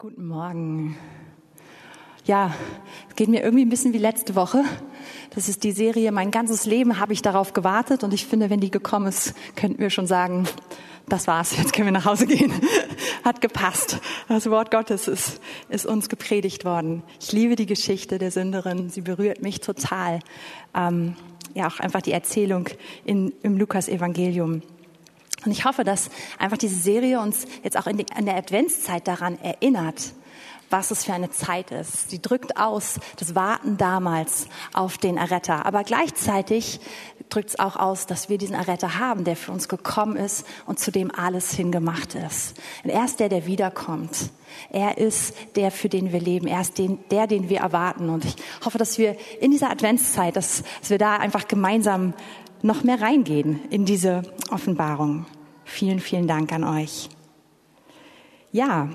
Guten Morgen. Ja, es geht mir irgendwie ein bisschen wie letzte Woche. Das ist die Serie, mein ganzes Leben habe ich darauf gewartet und ich finde, wenn die gekommen ist, könnten wir schon sagen, das war's, jetzt können wir nach Hause gehen. Hat gepasst. Das Wort Gottes ist, ist uns gepredigt worden. Ich liebe die Geschichte der Sünderin, sie berührt mich total. Ähm, ja, auch einfach die Erzählung in, im Lukas-Evangelium. Und ich hoffe, dass einfach diese Serie uns jetzt auch in, die, in der Adventszeit daran erinnert, was es für eine Zeit ist. Sie drückt aus das Warten damals auf den Erretter. Aber gleichzeitig drückt es auch aus, dass wir diesen Erretter haben, der für uns gekommen ist und zu dem alles hingemacht ist. Und er ist der, der wiederkommt. Er ist der, für den wir leben. Er ist den, der, den wir erwarten. Und ich hoffe, dass wir in dieser Adventszeit, dass, dass wir da einfach gemeinsam noch mehr reingehen in diese Offenbarung. Vielen, vielen Dank an euch. Ja,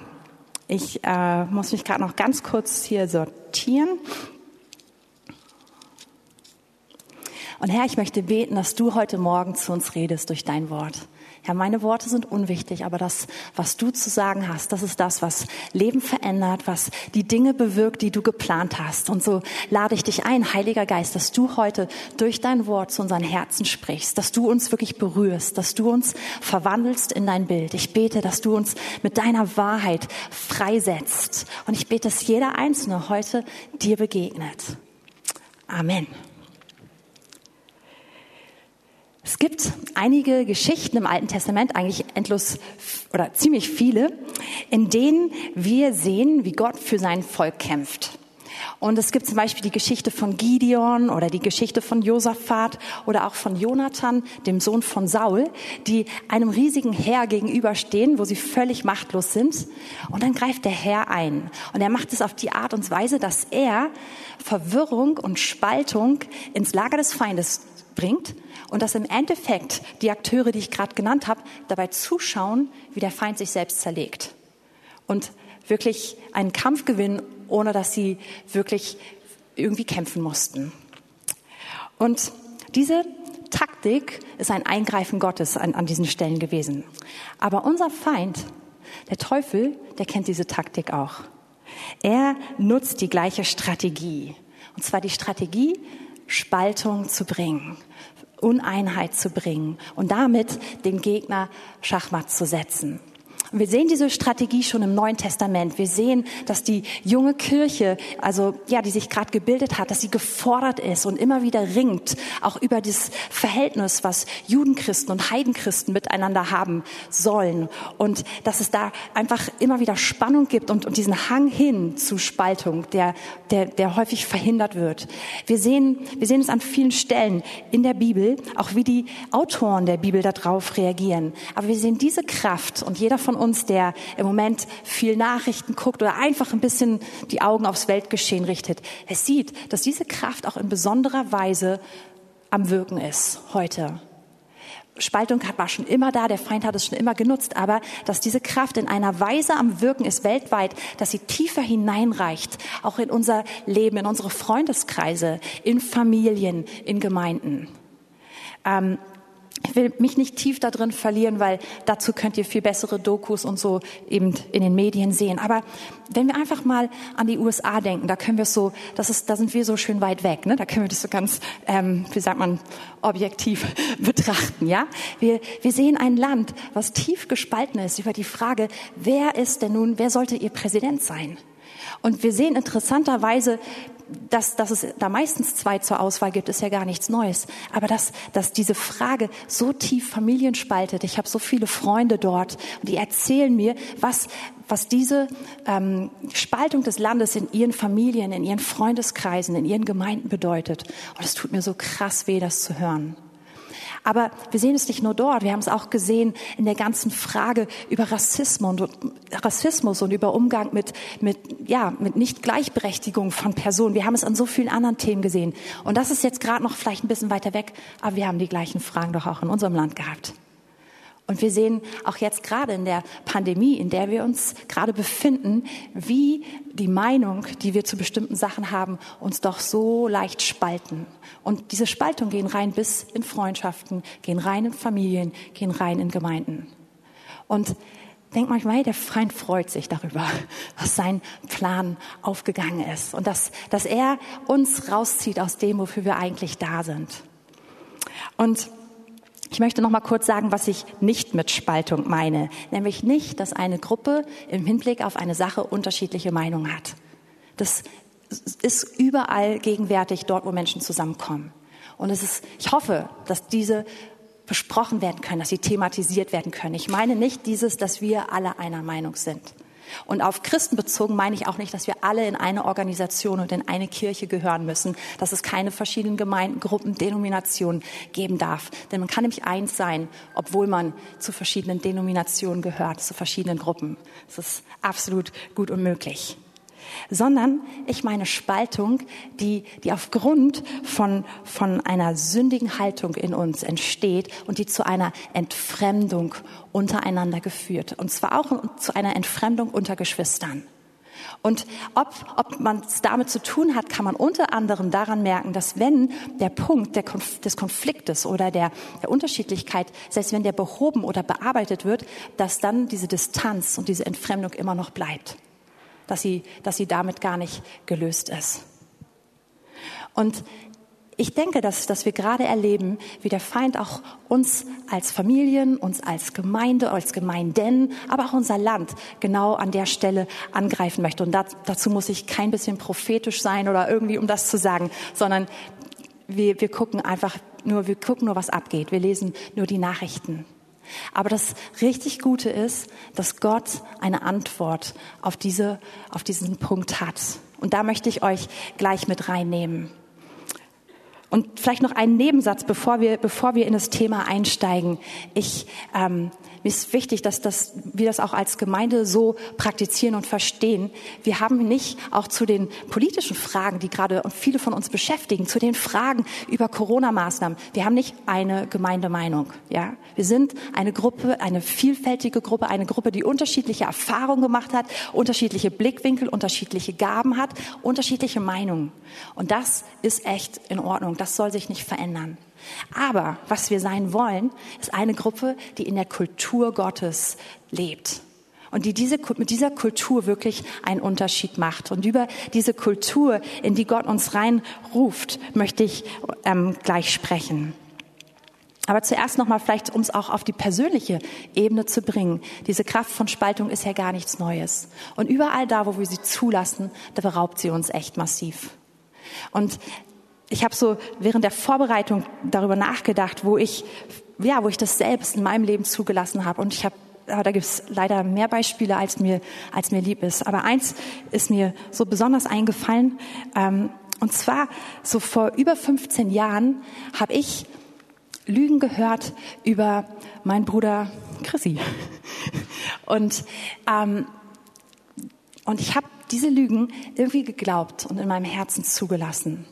ich äh, muss mich gerade noch ganz kurz hier sortieren. Und Herr, ich möchte beten, dass du heute Morgen zu uns redest durch dein Wort. Ja, meine Worte sind unwichtig, aber das, was du zu sagen hast, das ist das, was Leben verändert, was die Dinge bewirkt, die du geplant hast. Und so lade ich dich ein, Heiliger Geist, dass du heute durch dein Wort zu unseren Herzen sprichst, dass du uns wirklich berührst, dass du uns verwandelst in dein Bild. Ich bete, dass du uns mit deiner Wahrheit freisetzt. Und ich bete, dass jeder Einzelne heute dir begegnet. Amen. Es gibt einige Geschichten im Alten Testament, eigentlich endlos oder ziemlich viele, in denen wir sehen, wie Gott für sein Volk kämpft. Und es gibt zum Beispiel die Geschichte von Gideon oder die Geschichte von Josaphat oder auch von Jonathan, dem Sohn von Saul, die einem riesigen Heer gegenüberstehen, wo sie völlig machtlos sind. Und dann greift der Herr ein. Und er macht es auf die Art und Weise, dass er Verwirrung und Spaltung ins Lager des Feindes bringt und dass im Endeffekt die Akteure, die ich gerade genannt habe, dabei zuschauen, wie der Feind sich selbst zerlegt und wirklich einen Kampf gewinnen, ohne dass sie wirklich irgendwie kämpfen mussten. Und diese Taktik ist ein Eingreifen Gottes an, an diesen Stellen gewesen. Aber unser Feind, der Teufel, der kennt diese Taktik auch. Er nutzt die gleiche Strategie. Und zwar die Strategie, Spaltung zu bringen, Uneinheit zu bringen und damit den Gegner Schachmatt zu setzen. Wir sehen diese Strategie schon im Neuen Testament. Wir sehen, dass die junge Kirche, also ja, die sich gerade gebildet hat, dass sie gefordert ist und immer wieder ringt, auch über das Verhältnis, was Judenchristen und Heidenchristen miteinander haben sollen. Und dass es da einfach immer wieder Spannung gibt und, und diesen Hang hin zu Spaltung, der, der, der häufig verhindert wird. Wir sehen, wir sehen es an vielen Stellen in der Bibel, auch wie die Autoren der Bibel darauf reagieren. Aber wir sehen diese Kraft und jeder von uns, der im Moment viel Nachrichten guckt oder einfach ein bisschen die Augen aufs Weltgeschehen richtet, er sieht, dass diese Kraft auch in besonderer Weise am Wirken ist heute. Spaltung war schon immer da, der Feind hat es schon immer genutzt, aber dass diese Kraft in einer Weise am Wirken ist weltweit, dass sie tiefer hineinreicht, auch in unser Leben, in unsere Freundeskreise, in Familien, in Gemeinden. Ähm, ich will mich nicht tief da drin verlieren, weil dazu könnt ihr viel bessere Dokus und so eben in den Medien sehen. Aber wenn wir einfach mal an die USA denken, da können wir so, das ist, da sind wir so schön weit weg, ne? Da können wir das so ganz, ähm, wie sagt man, objektiv betrachten, ja? Wir, wir sehen ein Land, was tief gespalten ist über die Frage, wer ist denn nun, wer sollte ihr Präsident sein? Und wir sehen interessanterweise, dass, dass es da meistens zwei zur Auswahl gibt, ist ja gar nichts Neues. Aber dass, dass diese Frage so tief Familien spaltet. Ich habe so viele Freunde dort und die erzählen mir, was, was diese ähm, Spaltung des Landes in ihren Familien, in ihren Freundeskreisen, in ihren Gemeinden bedeutet. Und es tut mir so krass weh, das zu hören. Aber wir sehen es nicht nur dort, wir haben es auch gesehen in der ganzen Frage über Rassismus und, Rassismus und über Umgang mit, mit, ja, mit Nicht-Gleichberechtigung von Personen. Wir haben es an so vielen anderen Themen gesehen. Und das ist jetzt gerade noch vielleicht ein bisschen weiter weg, aber wir haben die gleichen Fragen doch auch in unserem Land gehabt. Und wir sehen auch jetzt gerade in der Pandemie, in der wir uns gerade befinden, wie die Meinung, die wir zu bestimmten Sachen haben, uns doch so leicht spalten. Und diese Spaltung gehen rein bis in Freundschaften, gehen rein in Familien, gehen rein in Gemeinden. Und denke manchmal, hey, der Feind freut sich darüber, dass sein Plan aufgegangen ist und dass, dass er uns rauszieht aus dem, wofür wir eigentlich da sind. Und ich möchte noch mal kurz sagen, was ich nicht mit Spaltung meine, nämlich nicht, dass eine Gruppe im Hinblick auf eine Sache unterschiedliche Meinungen hat. Das ist überall gegenwärtig dort, wo Menschen zusammenkommen. Und es ist, ich hoffe, dass diese besprochen werden können, dass sie thematisiert werden können. Ich meine nicht dieses, dass wir alle einer Meinung sind. Und auf Christen bezogen meine ich auch nicht, dass wir alle in eine Organisation und in eine Kirche gehören müssen, dass es keine verschiedenen Gemeinden, Gruppen, Denominationen geben darf. Denn man kann nämlich eins sein, obwohl man zu verschiedenen Denominationen gehört, zu verschiedenen Gruppen. Das ist absolut gut und möglich sondern ich meine Spaltung, die, die aufgrund von, von einer sündigen Haltung in uns entsteht und die zu einer Entfremdung untereinander geführt. Und zwar auch zu einer Entfremdung unter Geschwistern. Und ob, ob man es damit zu tun hat, kann man unter anderem daran merken, dass wenn der Punkt der Konf des Konfliktes oder der, der Unterschiedlichkeit, selbst wenn der behoben oder bearbeitet wird, dass dann diese Distanz und diese Entfremdung immer noch bleibt dass sie, dass sie damit gar nicht gelöst ist. Und ich denke, dass, dass wir gerade erleben, wie der Feind auch uns als Familien, uns als Gemeinde, als Gemeinden, aber auch unser Land genau an der Stelle angreifen möchte. Und das, dazu muss ich kein bisschen prophetisch sein oder irgendwie, um das zu sagen, sondern wir, wir gucken einfach nur, wir gucken nur, was abgeht. Wir lesen nur die Nachrichten. Aber das richtig Gute ist, dass Gott eine Antwort auf, diese, auf diesen Punkt hat. Und da möchte ich euch gleich mit reinnehmen. Und vielleicht noch einen Nebensatz, bevor wir, bevor wir in das Thema einsteigen. Ich, ähm, mir ist wichtig, dass, dass wir das auch als Gemeinde so praktizieren und verstehen. Wir haben nicht auch zu den politischen Fragen, die gerade viele von uns beschäftigen, zu den Fragen über Corona-Maßnahmen. Wir haben nicht eine Gemeindemeinung. Ja, wir sind eine Gruppe, eine vielfältige Gruppe, eine Gruppe, die unterschiedliche Erfahrungen gemacht hat, unterschiedliche Blickwinkel, unterschiedliche Gaben hat, unterschiedliche Meinungen. Und das ist echt in Ordnung. Das soll sich nicht verändern. Aber was wir sein wollen, ist eine Gruppe, die in der Kultur Gottes lebt und die diese, mit dieser Kultur wirklich einen Unterschied macht. Und über diese Kultur, in die Gott uns reinruft, möchte ich ähm, gleich sprechen. Aber zuerst nochmal vielleicht, um es auch auf die persönliche Ebene zu bringen. Diese Kraft von Spaltung ist ja gar nichts Neues. Und überall da, wo wir sie zulassen, da beraubt sie uns echt massiv. Und ich habe so während der Vorbereitung darüber nachgedacht, wo ich, ja, wo ich das selbst in meinem Leben zugelassen habe. Und ich habe da gibt es leider mehr Beispiele, als mir, als mir lieb ist. Aber eins ist mir so besonders eingefallen. Ähm, und zwar, so vor über 15 Jahren habe ich Lügen gehört über meinen Bruder Chrissy. Und, ähm, und ich habe diese Lügen irgendwie geglaubt und in meinem Herzen zugelassen.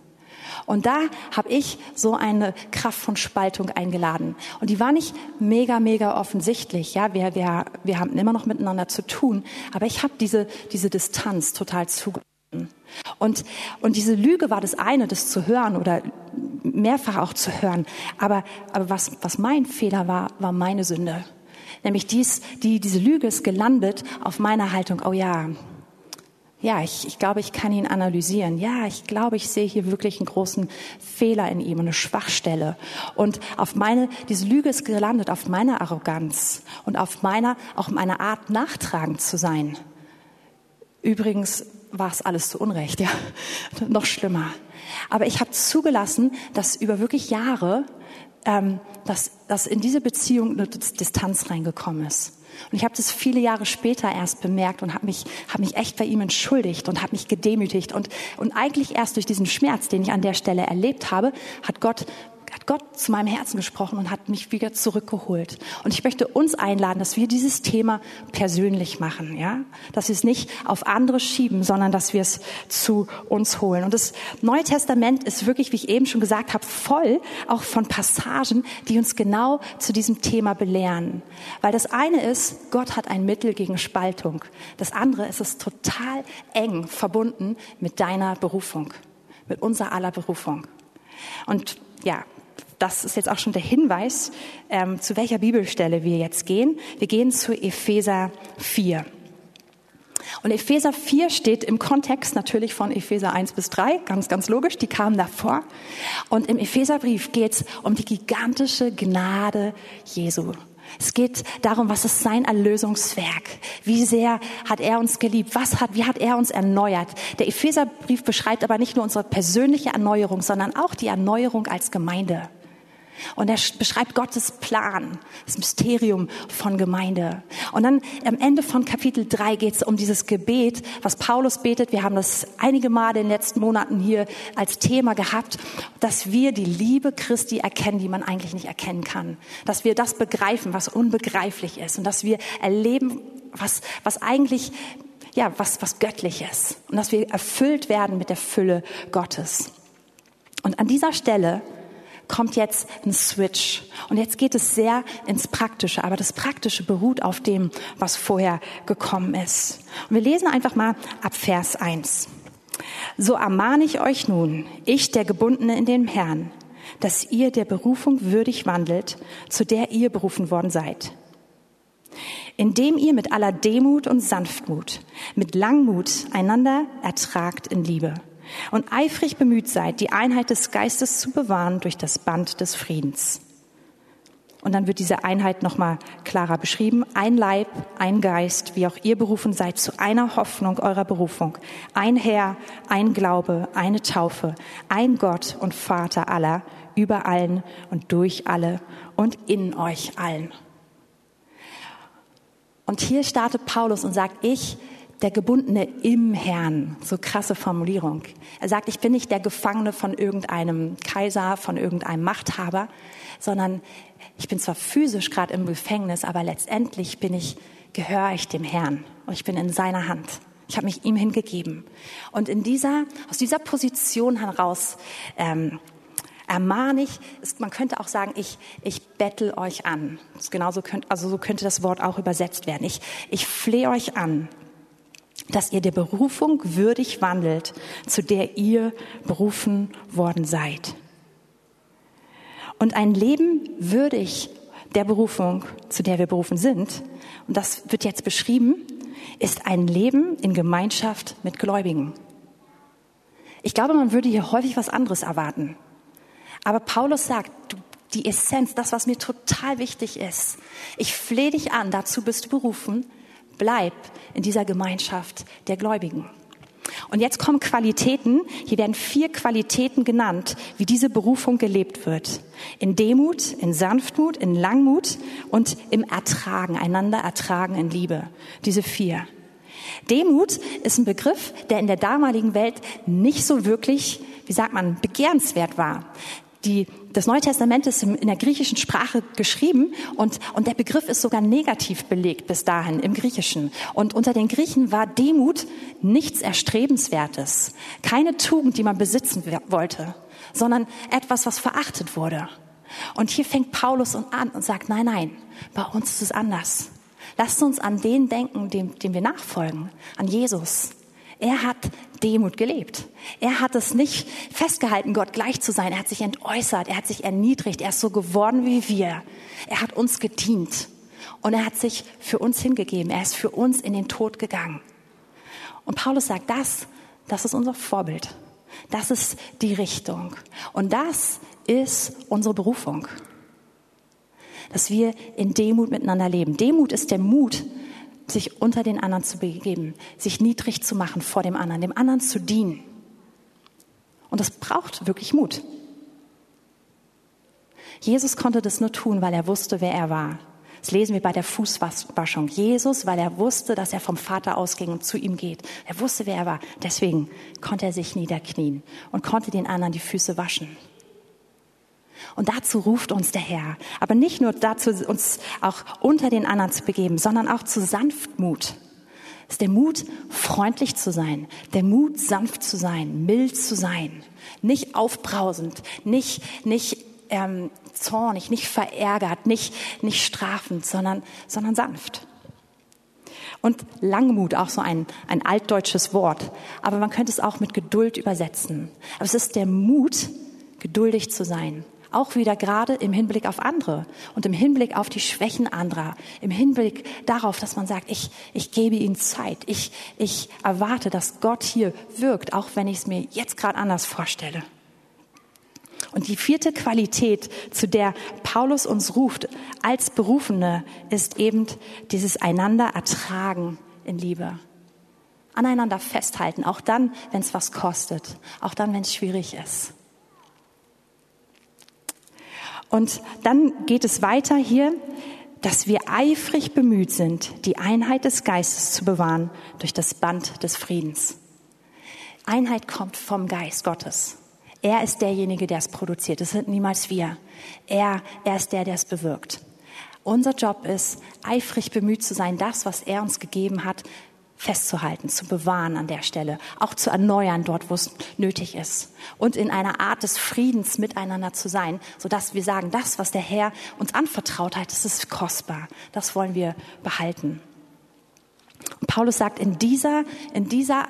Und da habe ich so eine Kraft von Spaltung eingeladen. Und die war nicht mega, mega offensichtlich. Ja, wir, wir, wir haben immer noch miteinander zu tun. Aber ich habe diese, diese Distanz total zugelassen. Und, und diese Lüge war das eine, das zu hören oder mehrfach auch zu hören. Aber, aber was, was mein Fehler war, war meine Sünde. Nämlich dies, die, diese Lüge ist gelandet auf meiner Haltung. Oh ja, ja, ich, ich glaube, ich kann ihn analysieren. Ja, ich glaube, ich sehe hier wirklich einen großen Fehler in ihm, eine Schwachstelle. Und auf meine, diese Lüge ist gelandet auf meiner Arroganz und auf meiner, auch meiner Art, nachtragend zu sein. Übrigens war es alles zu Unrecht, ja. Noch schlimmer. Aber ich habe zugelassen, dass über wirklich Jahre, ähm, dass, dass in diese Beziehung eine Distanz reingekommen ist. Und ich habe das viele Jahre später erst bemerkt und habe mich, hab mich echt bei ihm entschuldigt und habe mich gedemütigt. Und, und eigentlich erst durch diesen Schmerz, den ich an der Stelle erlebt habe, hat Gott hat Gott zu meinem Herzen gesprochen und hat mich wieder zurückgeholt. Und ich möchte uns einladen, dass wir dieses Thema persönlich machen, ja? Dass wir es nicht auf andere schieben, sondern dass wir es zu uns holen. Und das Neue Testament ist wirklich, wie ich eben schon gesagt habe, voll auch von Passagen, die uns genau zu diesem Thema belehren. Weil das eine ist, Gott hat ein Mittel gegen Spaltung. Das andere ist es total eng verbunden mit deiner Berufung, mit unserer aller Berufung. Und ja, das ist jetzt auch schon der Hinweis, ähm, zu welcher Bibelstelle wir jetzt gehen. Wir gehen zu Epheser 4. Und Epheser 4 steht im Kontext natürlich von Epheser 1 bis 3, ganz, ganz logisch, die kamen davor. Und im Epheserbrief geht es um die gigantische Gnade Jesu. Es geht darum, was ist sein Erlösungswerk? Wie sehr hat er uns geliebt? Was hat, wie hat er uns erneuert? Der Epheserbrief beschreibt aber nicht nur unsere persönliche Erneuerung, sondern auch die Erneuerung als Gemeinde. Und er beschreibt Gottes Plan, das Mysterium von Gemeinde. Und dann am Ende von Kapitel 3 geht es um dieses Gebet, was Paulus betet. Wir haben das einige Male in den letzten Monaten hier als Thema gehabt, dass wir die Liebe Christi erkennen, die man eigentlich nicht erkennen kann. Dass wir das begreifen, was unbegreiflich ist. Und dass wir erleben, was, was eigentlich ja, was, was göttlich ist. Und dass wir erfüllt werden mit der Fülle Gottes. Und an dieser Stelle kommt jetzt ein Switch. Und jetzt geht es sehr ins Praktische, aber das Praktische beruht auf dem, was vorher gekommen ist. Und wir lesen einfach mal ab Vers 1. So ermahne ich euch nun, ich der Gebundene in dem Herrn, dass ihr der Berufung würdig wandelt, zu der ihr berufen worden seid. Indem ihr mit aller Demut und Sanftmut, mit Langmut einander ertragt in Liebe und eifrig bemüht seid, die Einheit des Geistes zu bewahren durch das Band des Friedens. Und dann wird diese Einheit nochmal klarer beschrieben. Ein Leib, ein Geist, wie auch ihr berufen seid zu einer Hoffnung eurer Berufung. Ein Herr, ein Glaube, eine Taufe, ein Gott und Vater aller, über allen und durch alle und in euch allen. Und hier startet Paulus und sagt, ich der Gebundene im Herrn. So krasse Formulierung. Er sagt, ich bin nicht der Gefangene von irgendeinem Kaiser, von irgendeinem Machthaber, sondern ich bin zwar physisch gerade im Gefängnis, aber letztendlich bin ich, gehöre ich dem Herrn und ich bin in seiner Hand. Ich habe mich ihm hingegeben. Und in dieser, aus dieser Position heraus ähm, ermahne ich, man könnte auch sagen, ich, ich bettel euch an. genauso könnt, also so könnte das Wort auch übersetzt werden. Ich, ich flehe euch an, dass ihr der Berufung würdig wandelt, zu der ihr berufen worden seid. Und ein Leben würdig der Berufung, zu der wir berufen sind, und das wird jetzt beschrieben, ist ein Leben in Gemeinschaft mit Gläubigen. Ich glaube, man würde hier häufig was anderes erwarten. Aber Paulus sagt, die Essenz, das, was mir total wichtig ist, ich flehe dich an, dazu bist du berufen, bleib in dieser Gemeinschaft der Gläubigen. Und jetzt kommen Qualitäten, hier werden vier Qualitäten genannt, wie diese Berufung gelebt wird. In Demut, in Sanftmut, in Langmut und im Ertragen, einander ertragen in Liebe. Diese vier. Demut ist ein Begriff, der in der damaligen Welt nicht so wirklich, wie sagt man, begehrenswert war. Die, das Neue Testament ist in der griechischen Sprache geschrieben und, und der Begriff ist sogar negativ belegt bis dahin im Griechischen. Und unter den Griechen war Demut nichts Erstrebenswertes, keine Tugend, die man besitzen wollte, sondern etwas, was verachtet wurde. Und hier fängt Paulus an und sagt, nein, nein, bei uns ist es anders. Lasst uns an den denken, dem, dem wir nachfolgen, an Jesus. Er hat Demut gelebt. Er hat es nicht festgehalten, Gott gleich zu sein. Er hat sich entäußert, er hat sich erniedrigt, er ist so geworden wie wir. Er hat uns gedient und er hat sich für uns hingegeben. Er ist für uns in den Tod gegangen. Und Paulus sagt, das, das ist unser Vorbild. Das ist die Richtung. Und das ist unsere Berufung. Dass wir in Demut miteinander leben. Demut ist der Mut, sich unter den anderen zu begeben, sich niedrig zu machen vor dem anderen, dem anderen zu dienen. Und das braucht wirklich Mut. Jesus konnte das nur tun, weil er wusste, wer er war. Das lesen wir bei der Fußwaschung. Jesus, weil er wusste, dass er vom Vater ausging und zu ihm geht. Er wusste, wer er war. Deswegen konnte er sich niederknien und konnte den anderen die Füße waschen. Und dazu ruft uns der Herr. Aber nicht nur dazu, uns auch unter den anderen zu begeben, sondern auch zu Sanftmut. Es ist der Mut, freundlich zu sein, der Mut, sanft zu sein, mild zu sein, nicht aufbrausend, nicht, nicht ähm, zornig, nicht verärgert, nicht, nicht strafend, sondern, sondern sanft. Und Langmut, auch so ein, ein altdeutsches Wort, aber man könnte es auch mit Geduld übersetzen. Aber es ist der Mut, geduldig zu sein, Auch wieder gerade im Hinblick auf andere und im Hinblick auf die Schwächen anderer, im Hinblick darauf, dass man sagt, ich, ich gebe ihnen Zeit, ich, ich erwarte, dass Gott hier wirkt, auch wenn ich es mir jetzt gerade anders vorstelle. Und die vierte Qualität, zu der Paulus uns ruft als Berufene, ist eben dieses einander ertragen in Liebe. Aneinander festhalten, auch dann, wenn es was kostet, auch dann, wenn es schwierig ist. Und dann geht es weiter hier, dass wir eifrig bemüht sind, die Einheit des Geistes zu bewahren durch das Band des Friedens. Einheit kommt vom Geist Gottes. Er ist derjenige, der es produziert. Es sind niemals wir. Er, er ist der, der es bewirkt. Unser Job ist, eifrig bemüht zu sein, das, was er uns gegeben hat, festzuhalten, zu bewahren an der Stelle, auch zu erneuern dort, wo es nötig ist und in einer Art des Friedens miteinander zu sein, sodass wir sagen, das, was der Herr uns anvertraut hat, das ist kostbar, das wollen wir behalten. Und Paulus sagt, in dieser, in dieser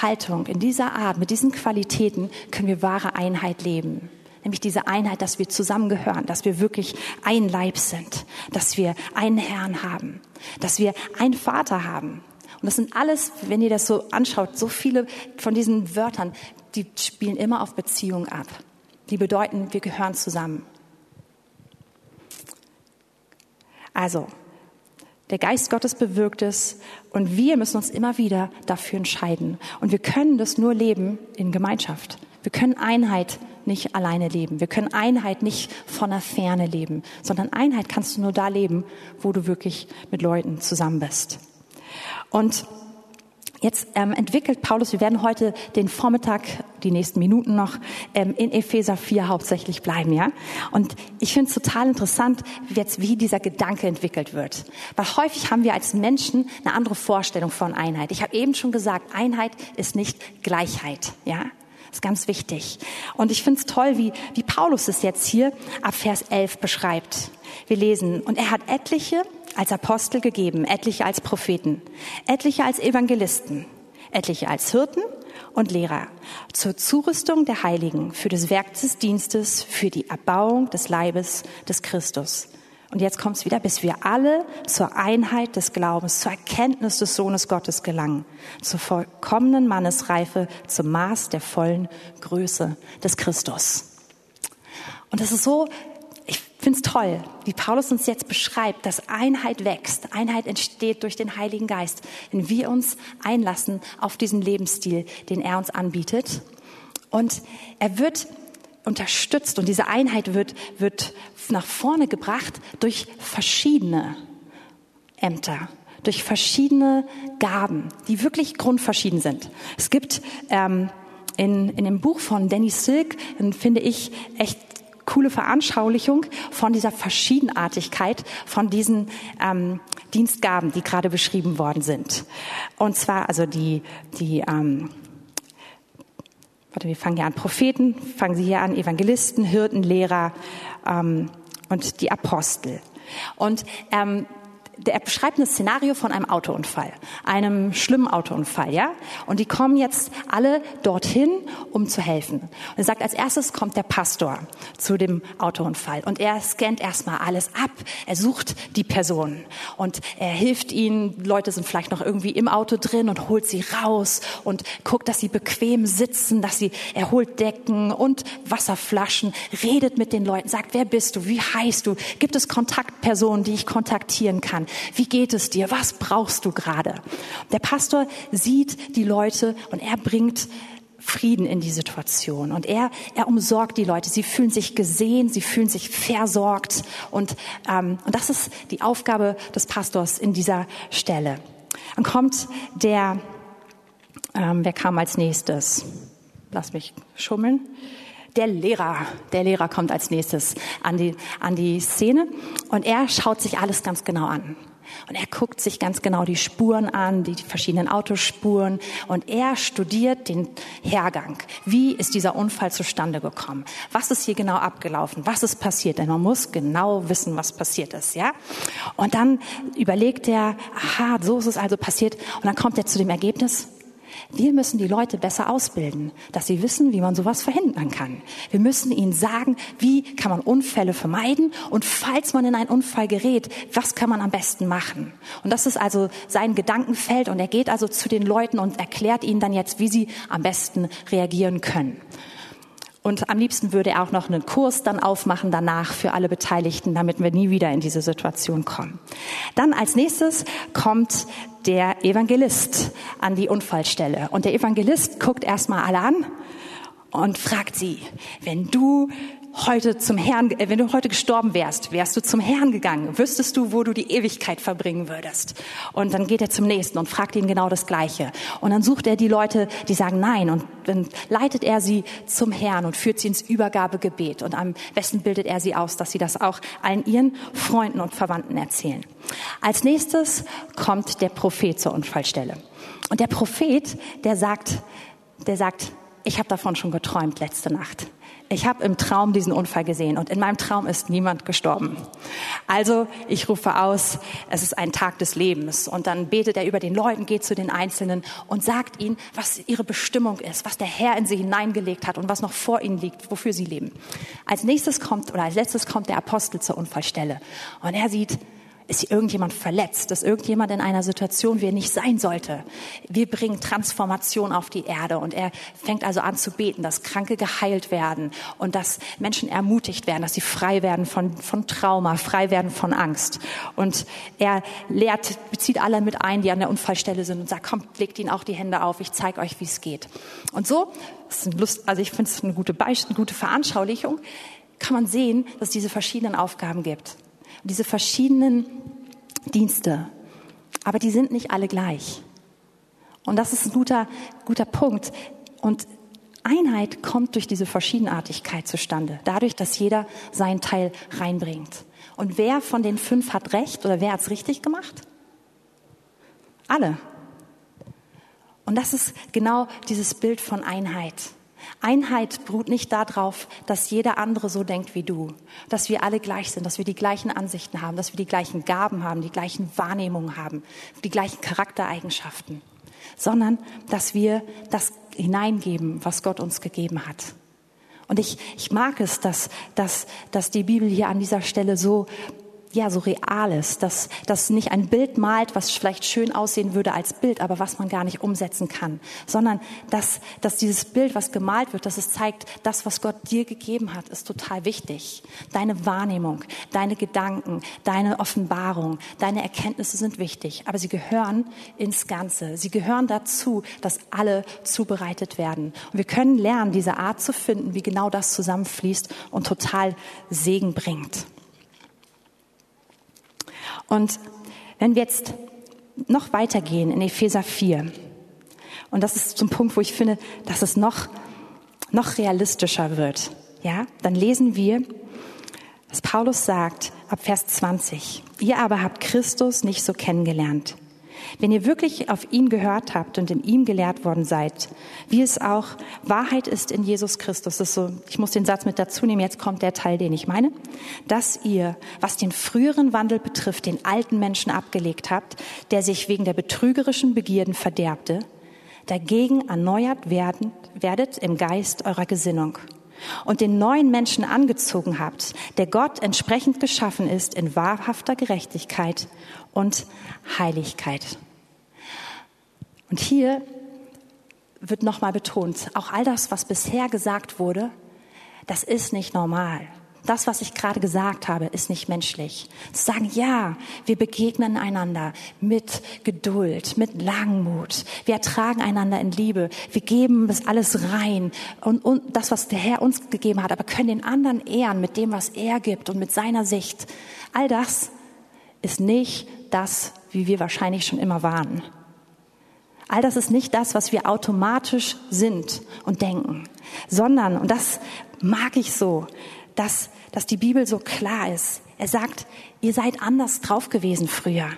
Haltung, in dieser Art, mit diesen Qualitäten können wir wahre Einheit leben. Nämlich diese Einheit, dass wir zusammengehören, dass wir wirklich ein Leib sind, dass wir einen Herrn haben, dass wir einen Vater haben. Und das sind alles, wenn ihr das so anschaut, so viele von diesen Wörtern, die spielen immer auf Beziehung ab. Die bedeuten, wir gehören zusammen. Also, der Geist Gottes bewirkt es und wir müssen uns immer wieder dafür entscheiden. Und wir können das nur leben in Gemeinschaft. Wir können Einheit nicht alleine leben. Wir können Einheit nicht von der Ferne leben, sondern Einheit kannst du nur da leben, wo du wirklich mit Leuten zusammen bist. Und Jetzt ähm, entwickelt Paulus, wir werden heute den Vormittag, die nächsten Minuten noch, ähm, in Epheser 4 hauptsächlich bleiben, ja. Und ich finde es total interessant, jetzt wie dieser Gedanke entwickelt wird. Weil häufig haben wir als Menschen eine andere Vorstellung von Einheit. Ich habe eben schon gesagt, Einheit ist nicht Gleichheit, ja. Ist ganz wichtig. Und ich finde es toll, wie, wie Paulus es jetzt hier ab Vers 11 beschreibt. Wir lesen, und er hat etliche als Apostel gegeben, etliche als Propheten, etliche als Evangelisten, etliche als Hirten und Lehrer zur Zurüstung der Heiligen, für das Werk des Dienstes, für die Erbauung des Leibes des Christus. Und jetzt kommt es wieder, bis wir alle zur Einheit des Glaubens, zur Erkenntnis des Sohnes Gottes gelangen, zur vollkommenen Mannesreife, zum Maß der vollen Größe des Christus. Und das ist so finde es toll, wie Paulus uns jetzt beschreibt, dass Einheit wächst. Einheit entsteht durch den Heiligen Geist, wenn wir uns einlassen auf diesen Lebensstil, den er uns anbietet. Und er wird unterstützt und diese Einheit wird, wird nach vorne gebracht durch verschiedene Ämter, durch verschiedene Gaben, die wirklich grundverschieden sind. Es gibt ähm, in, in dem Buch von Danny Silk, finde ich, echt coole Veranschaulichung von dieser Verschiedenartigkeit von diesen ähm, Dienstgaben, die gerade beschrieben worden sind. Und zwar also die, die ähm, warte, wir fangen hier an, Propheten, fangen Sie hier an, Evangelisten, Hirten, Lehrer ähm, und die Apostel. Und ähm, er beschreibt ein Szenario von einem Autounfall, einem schlimmen Autounfall, ja? Und die kommen jetzt alle dorthin, um zu helfen. Und er sagt, als erstes kommt der Pastor zu dem Autounfall und er scannt erstmal alles ab. Er sucht die Person und er hilft ihnen. Leute sind vielleicht noch irgendwie im Auto drin und holt sie raus und guckt, dass sie bequem sitzen, dass sie, er holt Decken und Wasserflaschen, redet mit den Leuten, sagt, wer bist du? Wie heißt du? Gibt es Kontaktpersonen, die ich kontaktieren kann? Wie geht es dir? Was brauchst du gerade? Der Pastor sieht die Leute und er bringt Frieden in die Situation. Und er, er umsorgt die Leute. Sie fühlen sich gesehen, sie fühlen sich versorgt. Und, ähm, und das ist die Aufgabe des Pastors in dieser Stelle. Dann kommt der, ähm, wer kam als nächstes? Lass mich schummeln der Lehrer, der Lehrer kommt als nächstes an die, an die Szene und er schaut sich alles ganz genau an. Und er guckt sich ganz genau die Spuren an, die verschiedenen Autospuren. Und er studiert den Hergang. Wie ist dieser Unfall zustande gekommen? Was ist hier genau abgelaufen? Was ist passiert? Denn man muss genau wissen, was passiert ist, ja? Und dann überlegt er, aha, so ist es also passiert. Und dann kommt er zu dem Ergebnis, Wir müssen die Leute besser ausbilden, dass sie wissen, wie man sowas verhindern kann. Wir müssen ihnen sagen, wie kann man Unfälle vermeiden und falls man in einen Unfall gerät, was kann man am besten machen. Und das ist also sein Gedankenfeld und er geht also zu den Leuten und erklärt ihnen dann jetzt, wie sie am besten reagieren können. Und am liebsten würde er auch noch einen Kurs dann aufmachen danach für alle Beteiligten, damit wir nie wieder in diese Situation kommen. Dann als nächstes kommt der Evangelist an die Unfallstelle. Und der Evangelist guckt erstmal alle an und fragt sie, wenn du heute zum Herrn, äh, wenn du heute gestorben wärst, wärst du zum Herrn gegangen, wüsstest du, wo du die Ewigkeit verbringen würdest. Und dann geht er zum nächsten und fragt ihn genau das Gleiche. Und dann sucht er die Leute, die sagen Nein. Und dann leitet er sie zum Herrn und führt sie ins Übergabegebet. Und am besten bildet er sie aus, dass sie das auch allen ihren Freunden und Verwandten erzählen. Als nächstes kommt der Prophet zur Unfallstelle. Und der Prophet, der sagt, der sagt, ich habe davon schon geträumt letzte Nacht ich habe im Traum diesen Unfall gesehen und in meinem Traum ist niemand gestorben. Also ich rufe aus, es ist ein Tag des Lebens und dann betet er über den Leuten, geht zu den Einzelnen und sagt ihnen, was ihre Bestimmung ist, was der Herr in sie hineingelegt hat und was noch vor ihnen liegt, wofür sie leben. Als nächstes kommt oder als letztes kommt der Apostel zur Unfallstelle und er sieht, ist irgendjemand verletzt? Ist irgendjemand in einer Situation, wie er nicht sein sollte? Wir bringen Transformation auf die Erde und er fängt also an zu beten, dass Kranke geheilt werden und dass Menschen ermutigt werden, dass sie frei werden von, von Trauma, frei werden von Angst. Und er lehrt, bezieht alle mit ein, die an der Unfallstelle sind und sagt, kommt, legt ihnen auch die Hände auf, ich zeige euch, wie es geht. Und so, das ist ein Lust, also ich finde es eine gute Beispiel, eine gute Veranschaulichung, kann man sehen, dass es diese verschiedenen Aufgaben gibt diese verschiedenen Dienste. Aber die sind nicht alle gleich. Und das ist ein guter, guter Punkt. Und Einheit kommt durch diese Verschiedenartigkeit zustande. Dadurch, dass jeder seinen Teil reinbringt. Und wer von den fünf hat recht oder wer hat es richtig gemacht? Alle. Und das ist genau dieses Bild von Einheit. Einheit beruht nicht darauf, dass jeder andere so denkt wie du, dass wir alle gleich sind, dass wir die gleichen Ansichten haben, dass wir die gleichen Gaben haben, die gleichen Wahrnehmungen haben, die gleichen Charaktereigenschaften, sondern dass wir das hineingeben, was Gott uns gegeben hat. Und ich, ich mag es, dass, dass, dass die Bibel hier an dieser Stelle so ja, so real ist, dass das nicht ein Bild malt, was vielleicht schön aussehen würde als Bild, aber was man gar nicht umsetzen kann, sondern dass, dass dieses Bild, was gemalt wird, dass es zeigt, das, was Gott dir gegeben hat, ist total wichtig. Deine Wahrnehmung, deine Gedanken, deine Offenbarung, deine Erkenntnisse sind wichtig, aber sie gehören ins Ganze. Sie gehören dazu, dass alle zubereitet werden. Und wir können lernen, diese Art zu finden, wie genau das zusammenfließt und total Segen bringt. Und wenn wir jetzt noch weitergehen in Epheser 4, und das ist zum Punkt, wo ich finde, dass es noch, noch realistischer wird, ja, dann lesen wir, was Paulus sagt ab Vers 20. Ihr aber habt Christus nicht so kennengelernt. Wenn ihr wirklich auf ihn gehört habt und in ihm gelehrt worden seid, wie es auch Wahrheit ist in Jesus Christus, das ist so, ich muss den Satz mit dazu nehmen, jetzt kommt der Teil, den ich meine, dass ihr, was den früheren Wandel betrifft, den alten Menschen abgelegt habt, der sich wegen der betrügerischen Begierden verderbte, dagegen erneuert werden, werdet im Geist eurer Gesinnung. Und den neuen Menschen angezogen habt, der Gott entsprechend geschaffen ist in wahrhafter Gerechtigkeit und Heiligkeit. Und hier wird nochmal betont, auch all das, was bisher gesagt wurde, das ist nicht normal. Das, was ich gerade gesagt habe, ist nicht menschlich. Zu sagen, ja, wir begegnen einander mit Geduld, mit Langmut. Wir ertragen einander in Liebe. Wir geben das alles rein und, und das, was der Herr uns gegeben hat, aber können den anderen ehren mit dem, was er gibt und mit seiner Sicht. All das ist nicht das, wie wir wahrscheinlich schon immer waren. All das ist nicht das, was wir automatisch sind und denken, sondern, und das mag ich so, dass, dass die Bibel so klar ist. Er sagt, ihr seid anders drauf gewesen früher.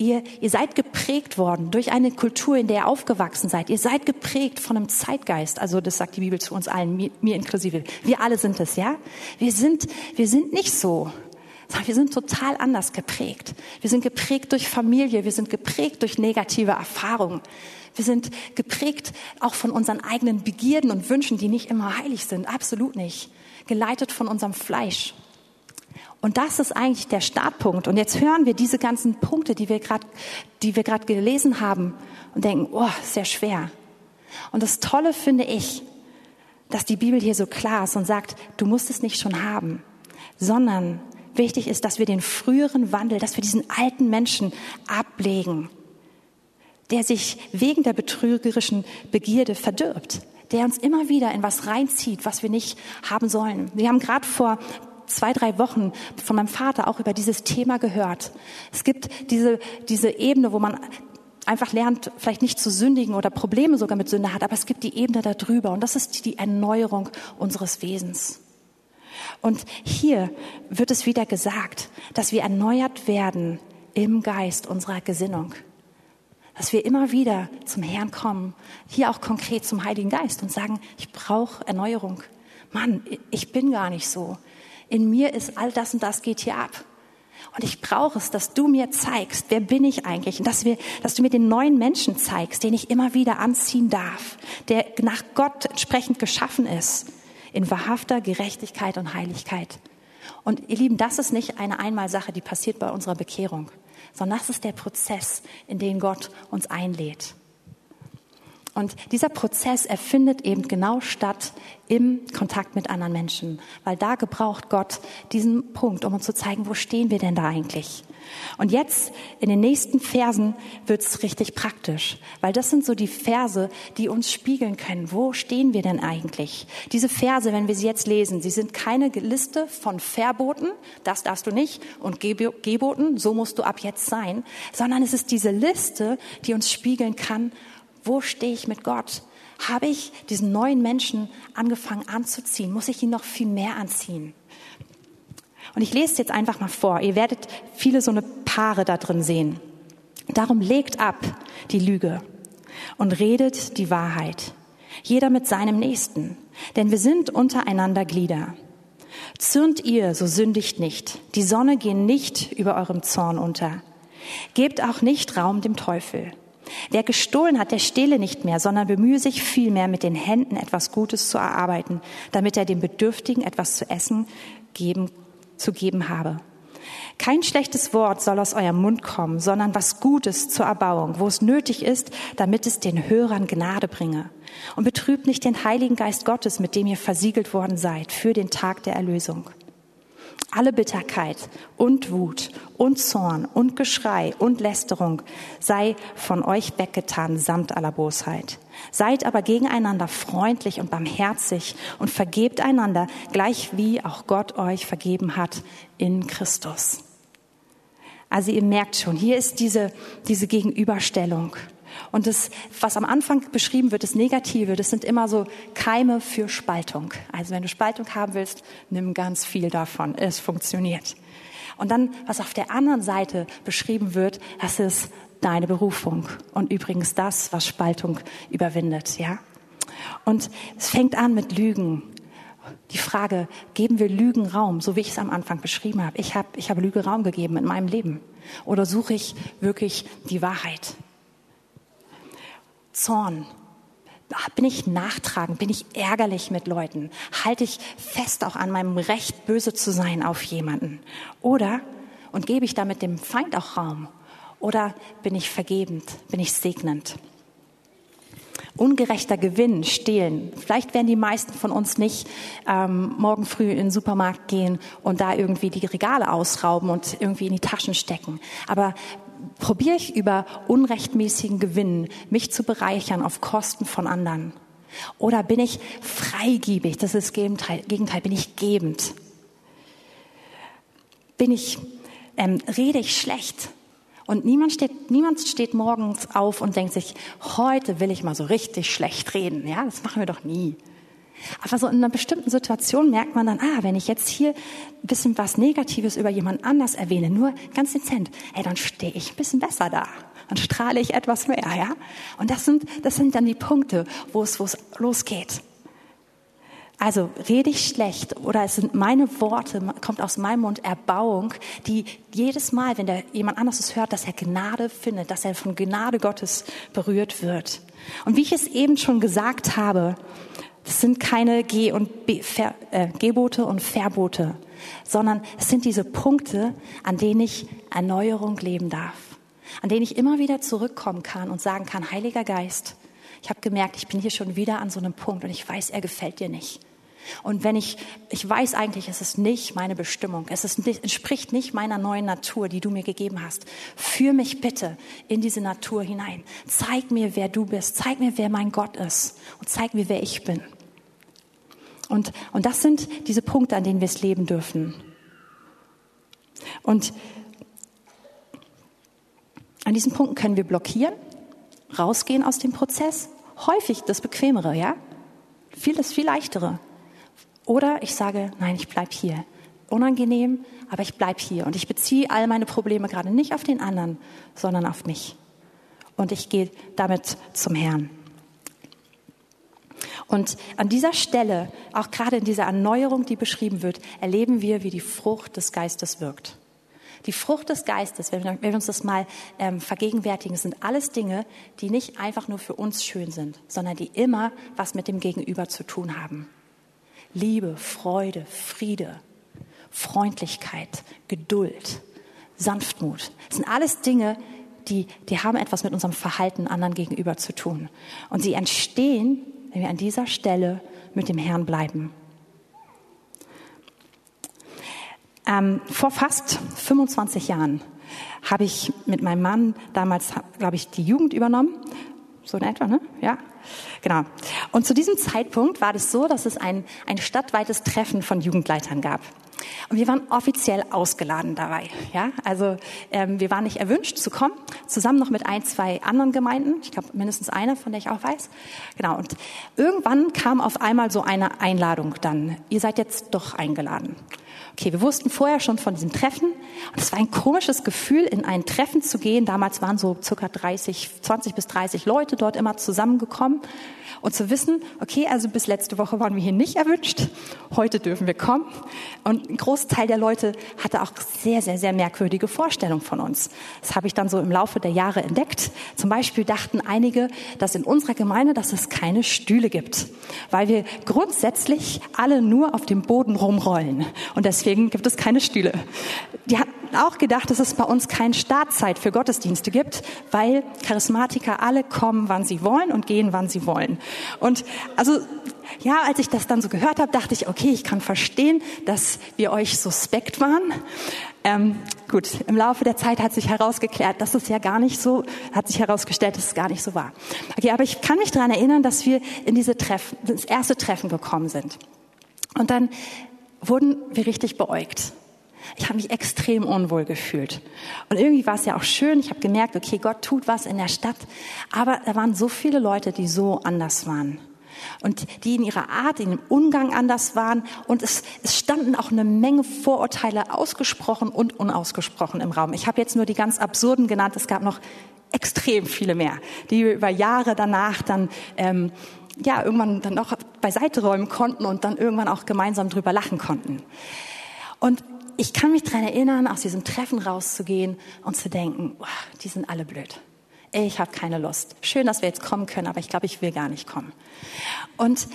Ihr, ihr seid geprägt worden durch eine Kultur, in der ihr aufgewachsen seid. Ihr seid geprägt von einem Zeitgeist. Also das sagt die Bibel zu uns allen, mir, mir inklusive. Wir alle sind es, ja? Wir sind, wir sind nicht so sondern wir sind total anders geprägt. Wir sind geprägt durch Familie, wir sind geprägt durch negative Erfahrungen. Wir sind geprägt auch von unseren eigenen Begierden und Wünschen, die nicht immer heilig sind, absolut nicht. Geleitet von unserem Fleisch. Und das ist eigentlich der Startpunkt. Und jetzt hören wir diese ganzen Punkte, die wir gerade, die wir gerade gelesen haben und denken, oh, sehr schwer. Und das Tolle finde ich, dass die Bibel hier so klar ist und sagt, du musst es nicht schon haben, sondern wichtig ist, dass wir den früheren Wandel, dass wir diesen alten Menschen ablegen, der sich wegen der betrügerischen Begierde verdirbt, der uns immer wieder in was reinzieht, was wir nicht haben sollen. Wir haben gerade vor zwei, drei Wochen von meinem Vater auch über dieses Thema gehört. Es gibt diese, diese Ebene, wo man einfach lernt, vielleicht nicht zu sündigen oder Probleme sogar mit Sünde hat, aber es gibt die Ebene darüber und das ist die Erneuerung unseres Wesens. Und hier wird es wieder gesagt, dass wir erneuert werden im Geist unserer Gesinnung. Dass wir immer wieder zum Herrn kommen, hier auch konkret zum Heiligen Geist und sagen, ich brauche Erneuerung. Mann, ich bin gar nicht so. In mir ist all das und das geht hier ab. Und ich brauche es, dass du mir zeigst, wer bin ich eigentlich? Und dass, wir, dass du mir den neuen Menschen zeigst, den ich immer wieder anziehen darf, der nach Gott entsprechend geschaffen ist, in wahrhafter Gerechtigkeit und Heiligkeit. Und ihr Lieben, das ist nicht eine Einmalsache, die passiert bei unserer Bekehrung, sondern das ist der Prozess, in den Gott uns einlädt. Und dieser Prozess, er findet eben genau statt im Kontakt mit anderen Menschen, weil da gebraucht Gott diesen Punkt, um uns zu zeigen, wo stehen wir denn da eigentlich? Und jetzt in den nächsten Versen wird's richtig praktisch, weil das sind so die Verse, die uns spiegeln können. Wo stehen wir denn eigentlich? Diese Verse, wenn wir sie jetzt lesen, sie sind keine Liste von Verboten, das darfst du nicht, und Geboten, so musst du ab jetzt sein, sondern es ist diese Liste, die uns spiegeln kann, wo stehe ich mit Gott? Habe ich diesen neuen Menschen angefangen anzuziehen? Muss ich ihn noch viel mehr anziehen? Und ich lese es jetzt einfach mal vor. Ihr werdet viele so eine Paare da drin sehen. Darum legt ab die Lüge und redet die Wahrheit. Jeder mit seinem Nächsten. Denn wir sind untereinander Glieder. Zürnt ihr, so sündigt nicht. Die Sonne geht nicht über eurem Zorn unter. Gebt auch nicht Raum dem Teufel. Wer gestohlen hat, der stehle nicht mehr, sondern bemühe sich vielmehr mit den Händen etwas Gutes zu erarbeiten, damit er dem Bedürftigen etwas zu essen geben, zu geben habe. Kein schlechtes Wort soll aus eurem Mund kommen, sondern was Gutes zur Erbauung, wo es nötig ist, damit es den Hörern Gnade bringe. Und betrübt nicht den Heiligen Geist Gottes, mit dem ihr versiegelt worden seid für den Tag der Erlösung. Alle Bitterkeit und Wut und Zorn und Geschrei und Lästerung sei von euch weggetan samt aller Bosheit. Seid aber gegeneinander freundlich und barmherzig und vergebt einander, gleich wie auch Gott euch vergeben hat in Christus. Also ihr merkt schon, hier ist diese, diese Gegenüberstellung. Und das, was am Anfang beschrieben wird, das Negative, das sind immer so Keime für Spaltung. Also wenn du Spaltung haben willst, nimm ganz viel davon. Es funktioniert. Und dann, was auf der anderen Seite beschrieben wird, das ist deine Berufung. Und übrigens das, was Spaltung überwindet, ja. Und es fängt an mit Lügen. Die Frage, geben wir Lügen Raum, so wie ich es am Anfang beschrieben habe. Ich habe, ich habe Lüge Raum gegeben in meinem Leben. Oder suche ich wirklich die Wahrheit? Zorn? Bin ich nachtragend? Bin ich ärgerlich mit Leuten? Halte ich fest auch an meinem Recht, böse zu sein auf jemanden? Oder, und gebe ich damit dem Feind auch Raum? Oder bin ich vergebend? Bin ich segnend? Ungerechter Gewinn, stehlen. Vielleicht werden die meisten von uns nicht ähm, morgen früh in den Supermarkt gehen und da irgendwie die Regale ausrauben und irgendwie in die Taschen stecken. Aber probiere ich über unrechtmäßigen Gewinn mich zu bereichern auf Kosten von anderen? Oder bin ich freigebig? Das ist das Gegenteil. Gegenteil. Bin ich gebend? Bin ich, ähm, rede ich schlecht? Und niemand steht, niemand steht morgens auf und denkt sich, heute will ich mal so richtig schlecht reden. Ja, das machen wir doch nie. Aber so in einer bestimmten Situation merkt man dann, ah, wenn ich jetzt hier ein bisschen was Negatives über jemand anders erwähne, nur ganz dezent, ey, dann stehe ich ein bisschen besser da. Dann strahle ich etwas mehr, ja? Und das sind, das sind dann die Punkte, wo es, wo es losgeht. Also rede ich schlecht oder es sind meine Worte, kommt aus meinem Mund Erbauung, die jedes Mal, wenn der jemand anderes es hört, dass er Gnade findet, dass er von Gnade Gottes berührt wird. Und wie ich es eben schon gesagt habe, das sind keine G und B, Ver, äh, Gebote und Verbote, sondern es sind diese Punkte, an denen ich Erneuerung leben darf, an denen ich immer wieder zurückkommen kann und sagen kann, Heiliger Geist, ich habe gemerkt, ich bin hier schon wieder an so einem Punkt und ich weiß, er gefällt dir nicht. Und wenn ich, ich weiß eigentlich, es ist nicht meine Bestimmung, es ist nicht, entspricht nicht meiner neuen Natur, die du mir gegeben hast. Führ mich bitte in diese Natur hinein. Zeig mir, wer du bist. Zeig mir, wer mein Gott ist. Und zeig mir, wer ich bin. Und, und das sind diese Punkte, an denen wir es leben dürfen. Und an diesen Punkten können wir blockieren, rausgehen aus dem Prozess. Häufig das Bequemere, ja? Viel das viel leichtere. Oder ich sage, nein, ich bleib hier. Unangenehm, aber ich bleib hier. Und ich beziehe all meine Probleme gerade nicht auf den anderen, sondern auf mich. Und ich gehe damit zum Herrn. Und an dieser Stelle, auch gerade in dieser Erneuerung, die beschrieben wird, erleben wir, wie die Frucht des Geistes wirkt. Die Frucht des Geistes, wenn wir, wenn wir uns das mal ähm, vergegenwärtigen, sind alles Dinge, die nicht einfach nur für uns schön sind, sondern die immer was mit dem Gegenüber zu tun haben. Liebe, Freude, Friede, Freundlichkeit, Geduld, Sanftmut. Das sind alles Dinge, die, die haben etwas mit unserem Verhalten anderen gegenüber zu tun. Und sie entstehen, wenn wir an dieser Stelle mit dem Herrn bleiben. Ähm, vor fast 25 Jahren habe ich mit meinem Mann damals, glaube ich, die Jugend übernommen. So in etwa, ne? Ja. Genau. Und zu diesem Zeitpunkt war es so, dass es ein, ein stadtweites Treffen von Jugendleitern gab. Und wir waren offiziell ausgeladen dabei. Ja, also ähm, wir waren nicht erwünscht zu kommen, zusammen noch mit ein, zwei anderen Gemeinden. Ich glaube mindestens eine, von der ich auch weiß. Genau. Und irgendwann kam auf einmal so eine Einladung dann. Ihr seid jetzt doch eingeladen. Okay, wir wussten vorher schon von diesem Treffen und es war ein komisches Gefühl, in ein Treffen zu gehen. Damals waren so circa 30, 20 bis 30 Leute dort immer zusammengekommen und zu wissen, okay, also bis letzte Woche waren wir hier nicht erwünscht, heute dürfen wir kommen. Und ein Großteil der Leute hatte auch sehr, sehr, sehr merkwürdige Vorstellungen von uns. Das habe ich dann so im Laufe der Jahre entdeckt. Zum Beispiel dachten einige, dass in unserer Gemeinde, dass es keine Stühle gibt, weil wir grundsätzlich alle nur auf dem Boden rumrollen und deswegen gibt es keine Stühle. Die hatten auch gedacht, dass es bei uns keine Startzeit für Gottesdienste gibt, weil Charismatiker alle kommen, wann sie wollen und gehen, wann sie wollen. Und also ja, als ich das dann so gehört habe, dachte ich, okay, ich kann verstehen, dass wir euch suspekt waren. Ähm, gut, im Laufe der Zeit hat sich herausgeklärt, dass es ja gar nicht so, hat sich herausgestellt, dass es gar nicht so war. Okay, aber ich kann mich daran erinnern, dass wir in diese Treffen, das erste Treffen gekommen sind. Und dann wurden wir richtig beäugt. Ich habe mich extrem unwohl gefühlt. Und irgendwie war es ja auch schön. Ich habe gemerkt, okay, Gott tut was in der Stadt. Aber da waren so viele Leute, die so anders waren. Und die in ihrer Art, in dem Umgang anders waren. Und es, es standen auch eine Menge Vorurteile ausgesprochen und unausgesprochen im Raum. Ich habe jetzt nur die ganz absurden genannt. Es gab noch extrem viele mehr, die wir über Jahre danach dann ähm, ja irgendwann dann auch beiseite räumen konnten und dann irgendwann auch gemeinsam drüber lachen konnten. Und ich kann mich daran erinnern, aus diesem Treffen rauszugehen und zu denken, oh, die sind alle blöd. Ich habe keine Lust. Schön, dass wir jetzt kommen können, aber ich glaube, ich will gar nicht kommen. Und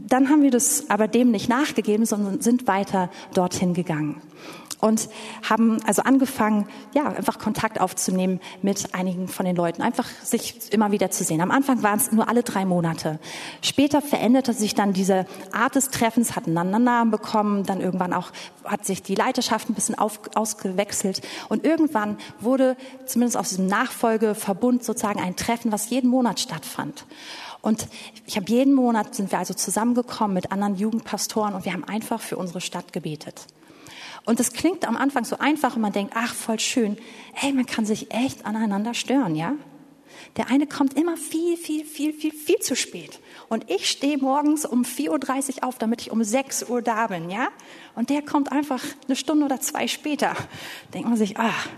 dann haben wir das aber dem nicht nachgegeben, sondern sind weiter dorthin gegangen und haben also angefangen, ja, einfach Kontakt aufzunehmen mit einigen von den Leuten, einfach sich immer wieder zu sehen. Am Anfang waren es nur alle drei Monate. Später veränderte sich dann diese Art des Treffens, hatten dann Namen bekommen, dann irgendwann auch hat sich die Leiterschaft ein bisschen auf, ausgewechselt und irgendwann wurde zumindest aus diesem Nachfolgeverbund sozusagen ein Treffen, was jeden Monat stattfand. Und ich habe jeden Monat sind wir also zusammengekommen mit anderen Jugendpastoren und wir haben einfach für unsere Stadt gebetet. Und das klingt am Anfang so einfach und man denkt, ach, voll schön. Ey, man kann sich echt aneinander stören, ja? Der eine kommt immer viel, viel, viel, viel, viel zu spät. Und ich stehe morgens um 4.30 Uhr auf, damit ich um 6 Uhr da bin, ja? Und der kommt einfach eine Stunde oder zwei später. Denkt man sich, ach.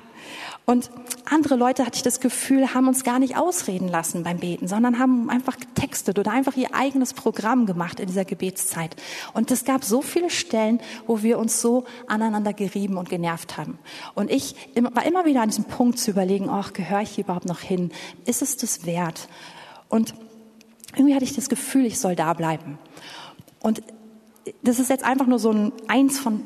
Und andere Leute, hatte ich das Gefühl, haben uns gar nicht ausreden lassen beim Beten, sondern haben einfach getextet oder einfach ihr eigenes Programm gemacht in dieser Gebetszeit. Und es gab so viele Stellen, wo wir uns so aneinander gerieben und genervt haben. Und ich war immer wieder an diesem Punkt zu überlegen, ach, gehöre ich hier überhaupt noch hin? Ist es das wert? Und irgendwie hatte ich das Gefühl, ich soll da bleiben. Und das ist jetzt einfach nur so ein eins von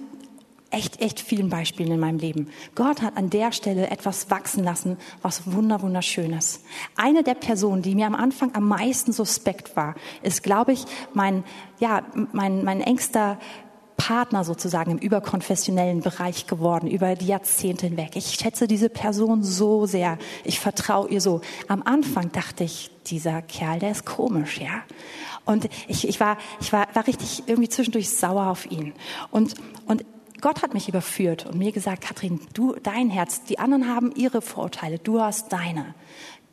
echt, echt vielen Beispielen in meinem Leben. Gott hat an der Stelle etwas wachsen lassen, was wunder, wunderschönes. Eine der Personen, die mir am Anfang am meisten suspekt war, ist, glaube ich, mein, ja, mein, mein engster Partner sozusagen im überkonfessionellen Bereich geworden, über die Jahrzehnte hinweg. Ich schätze diese Person so sehr. Ich vertraue ihr so. Am Anfang dachte ich, dieser Kerl, der ist komisch, ja. Und ich, ich, war, ich war, war richtig irgendwie zwischendurch sauer auf ihn. Und, und Gott hat mich überführt und mir gesagt, Kathrin, du, dein Herz, die anderen haben ihre Vorurteile, du hast deine.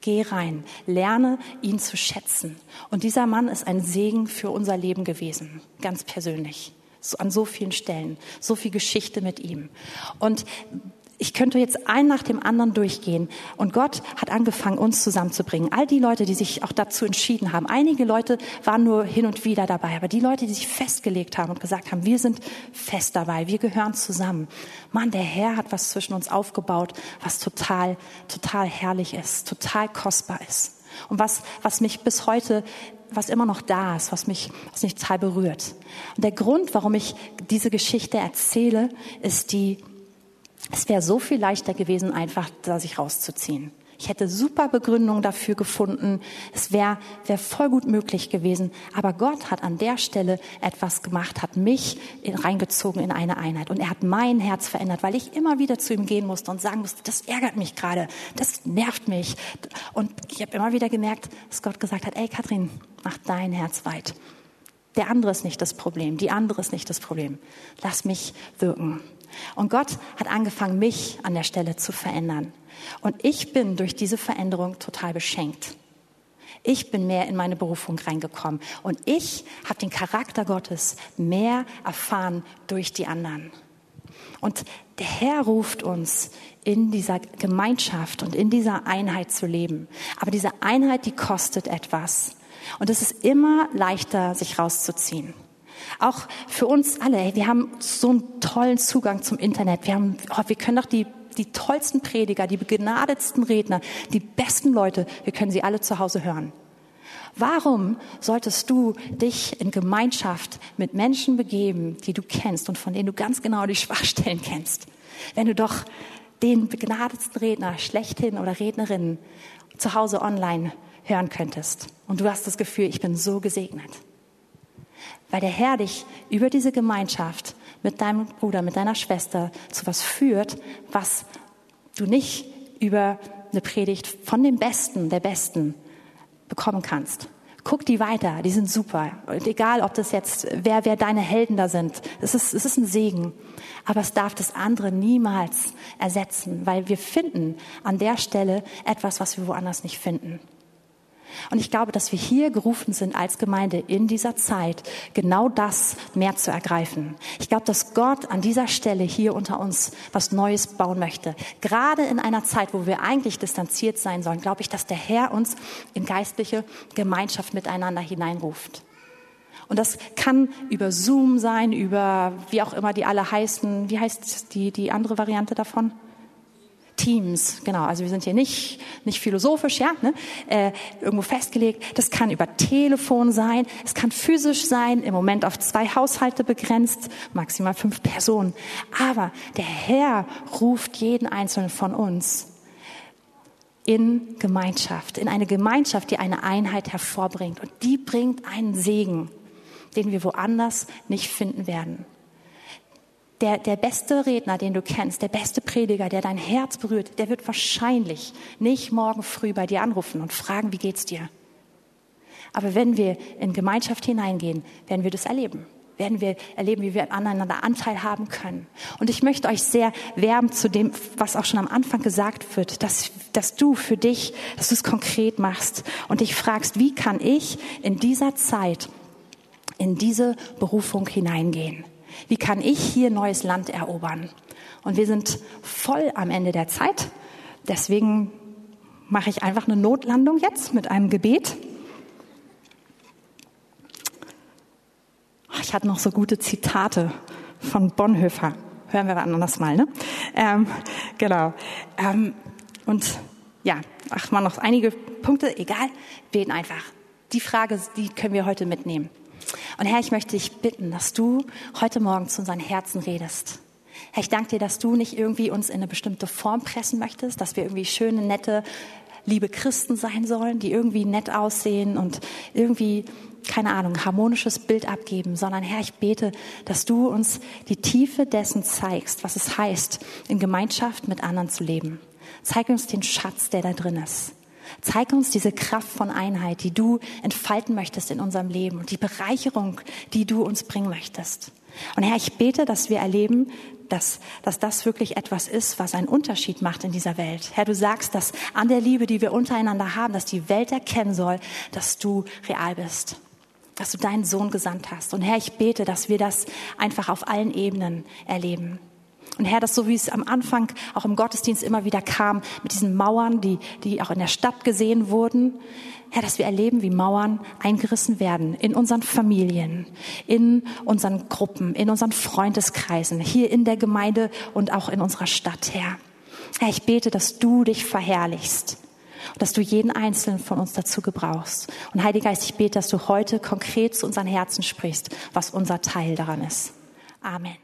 Geh rein, lerne ihn zu schätzen. Und dieser Mann ist ein Segen für unser Leben gewesen, ganz persönlich. So, an so vielen Stellen, so viel Geschichte mit ihm. Und ich könnte jetzt ein nach dem anderen durchgehen. Und Gott hat angefangen, uns zusammenzubringen. All die Leute, die sich auch dazu entschieden haben. Einige Leute waren nur hin und wieder dabei. Aber die Leute, die sich festgelegt haben und gesagt haben, wir sind fest dabei. Wir gehören zusammen. Mann, der Herr hat was zwischen uns aufgebaut, was total, total herrlich ist, total kostbar ist. Und was, was mich bis heute was immer noch da ist, was mich, was mich total berührt. Und der Grund, warum ich diese Geschichte erzähle, ist die, es wäre so viel leichter gewesen, einfach da sich rauszuziehen. Ich hätte super Begründungen dafür gefunden. Es wäre wär voll gut möglich gewesen. Aber Gott hat an der Stelle etwas gemacht, hat mich in, reingezogen in eine Einheit. Und er hat mein Herz verändert, weil ich immer wieder zu ihm gehen musste und sagen musste, das ärgert mich gerade, das nervt mich. Und ich habe immer wieder gemerkt, dass Gott gesagt hat, ey Kathrin, mach dein Herz weit. Der andere ist nicht das Problem, die andere ist nicht das Problem. Lass mich wirken. Und Gott hat angefangen, mich an der Stelle zu verändern. Und ich bin durch diese Veränderung total beschenkt. Ich bin mehr in meine Berufung reingekommen. Und ich habe den Charakter Gottes mehr erfahren durch die anderen. Und der Herr ruft uns, in dieser Gemeinschaft und in dieser Einheit zu leben. Aber diese Einheit, die kostet etwas. Und es ist immer leichter, sich rauszuziehen. Auch für uns alle, wir haben so einen tollen Zugang zum Internet. Wir, haben, oh, wir können doch die, die tollsten Prediger, die begnadetsten Redner, die besten Leute, wir können sie alle zu Hause hören. Warum solltest du dich in Gemeinschaft mit Menschen begeben, die du kennst und von denen du ganz genau die Schwachstellen kennst, wenn du doch den begnadetsten Redner schlechthin oder Rednerin zu Hause online hören könntest und du hast das Gefühl, ich bin so gesegnet? Weil der Herr dich über diese Gemeinschaft mit deinem Bruder, mit deiner Schwester zu was führt, was du nicht über eine Predigt von dem Besten, der Besten bekommen kannst. Guck die weiter, die sind super. Und egal, ob das jetzt, wer, wer deine Helden da sind, es ist, es ist ein Segen. Aber es darf das andere niemals ersetzen, weil wir finden an der Stelle etwas, was wir woanders nicht finden. Und ich glaube, dass wir hier gerufen sind als Gemeinde in dieser Zeit, genau das mehr zu ergreifen. Ich glaube, dass Gott an dieser Stelle hier unter uns was Neues bauen möchte. Gerade in einer Zeit, wo wir eigentlich distanziert sein sollen, glaube ich, dass der Herr uns in geistliche Gemeinschaft miteinander hineinruft. Und das kann über Zoom sein, über wie auch immer die alle heißen. Wie heißt die, die andere Variante davon? Teams, genau. Also wir sind hier nicht, nicht philosophisch, ja, ne, äh, irgendwo festgelegt. Das kann über Telefon sein, es kann physisch sein, im Moment auf zwei Haushalte begrenzt, maximal fünf Personen. Aber der Herr ruft jeden einzelnen von uns in Gemeinschaft, in eine Gemeinschaft, die eine Einheit hervorbringt. Und die bringt einen Segen, den wir woanders nicht finden werden der, der beste Redner, den du kennst, der beste Prediger, der dein Herz berührt, der wird wahrscheinlich nicht morgen früh bei dir anrufen und fragen, wie geht's dir? Aber wenn wir in Gemeinschaft hineingehen, werden wir das erleben. Werden wir erleben, wie wir aneinander Anteil haben können. Und ich möchte euch sehr werben zu dem, was auch schon am Anfang gesagt wird, dass, dass du für dich, dass du es konkret machst und dich fragst, wie kann ich in dieser Zeit in diese Berufung hineingehen? Wie kann ich hier neues Land erobern? Und wir sind voll am Ende der Zeit. deswegen mache ich einfach eine Notlandung jetzt mit einem Gebet. Ich hatte noch so gute Zitate von Bonhoeffer. Hören wir anders mal, ne? Ähm, genau. Ähm, und ja, ach mal noch einige Punkte, egal, beten einfach. Die Frage, die können wir heute mitnehmen. Und Herr, ich möchte dich bitten, dass du heute Morgen zu unseren Herzen redest. Herr, ich danke dir, dass du nicht irgendwie uns in eine bestimmte Form pressen möchtest, dass wir irgendwie schöne, nette, liebe Christen sein sollen, die irgendwie nett aussehen und irgendwie, keine Ahnung, harmonisches Bild abgeben, sondern Herr, ich bete, dass du uns die Tiefe dessen zeigst, was es heißt, in Gemeinschaft mit anderen zu leben. Zeig uns den Schatz, der da drin ist. Zeig uns diese Kraft von Einheit, die du entfalten möchtest in unserem Leben und die Bereicherung, die du uns bringen möchtest. Und Herr, ich bete, dass wir erleben, dass, dass das wirklich etwas ist, was einen Unterschied macht in dieser Welt. Herr, du sagst, dass an der Liebe, die wir untereinander haben, dass die Welt erkennen soll, dass du real bist, dass du deinen Sohn gesandt hast. Und Herr, ich bete, dass wir das einfach auf allen Ebenen erleben. Und Herr, dass so wie es am Anfang auch im Gottesdienst immer wieder kam, mit diesen Mauern, die, die auch in der Stadt gesehen wurden, Herr, dass wir erleben, wie Mauern eingerissen werden in unseren Familien, in unseren Gruppen, in unseren Freundeskreisen, hier in der Gemeinde und auch in unserer Stadt, Herr. Herr, ich bete, dass du dich verherrlichst dass du jeden Einzelnen von uns dazu gebrauchst. Und Heiliger Geist, ich bete, dass du heute konkret zu unseren Herzen sprichst, was unser Teil daran ist. Amen.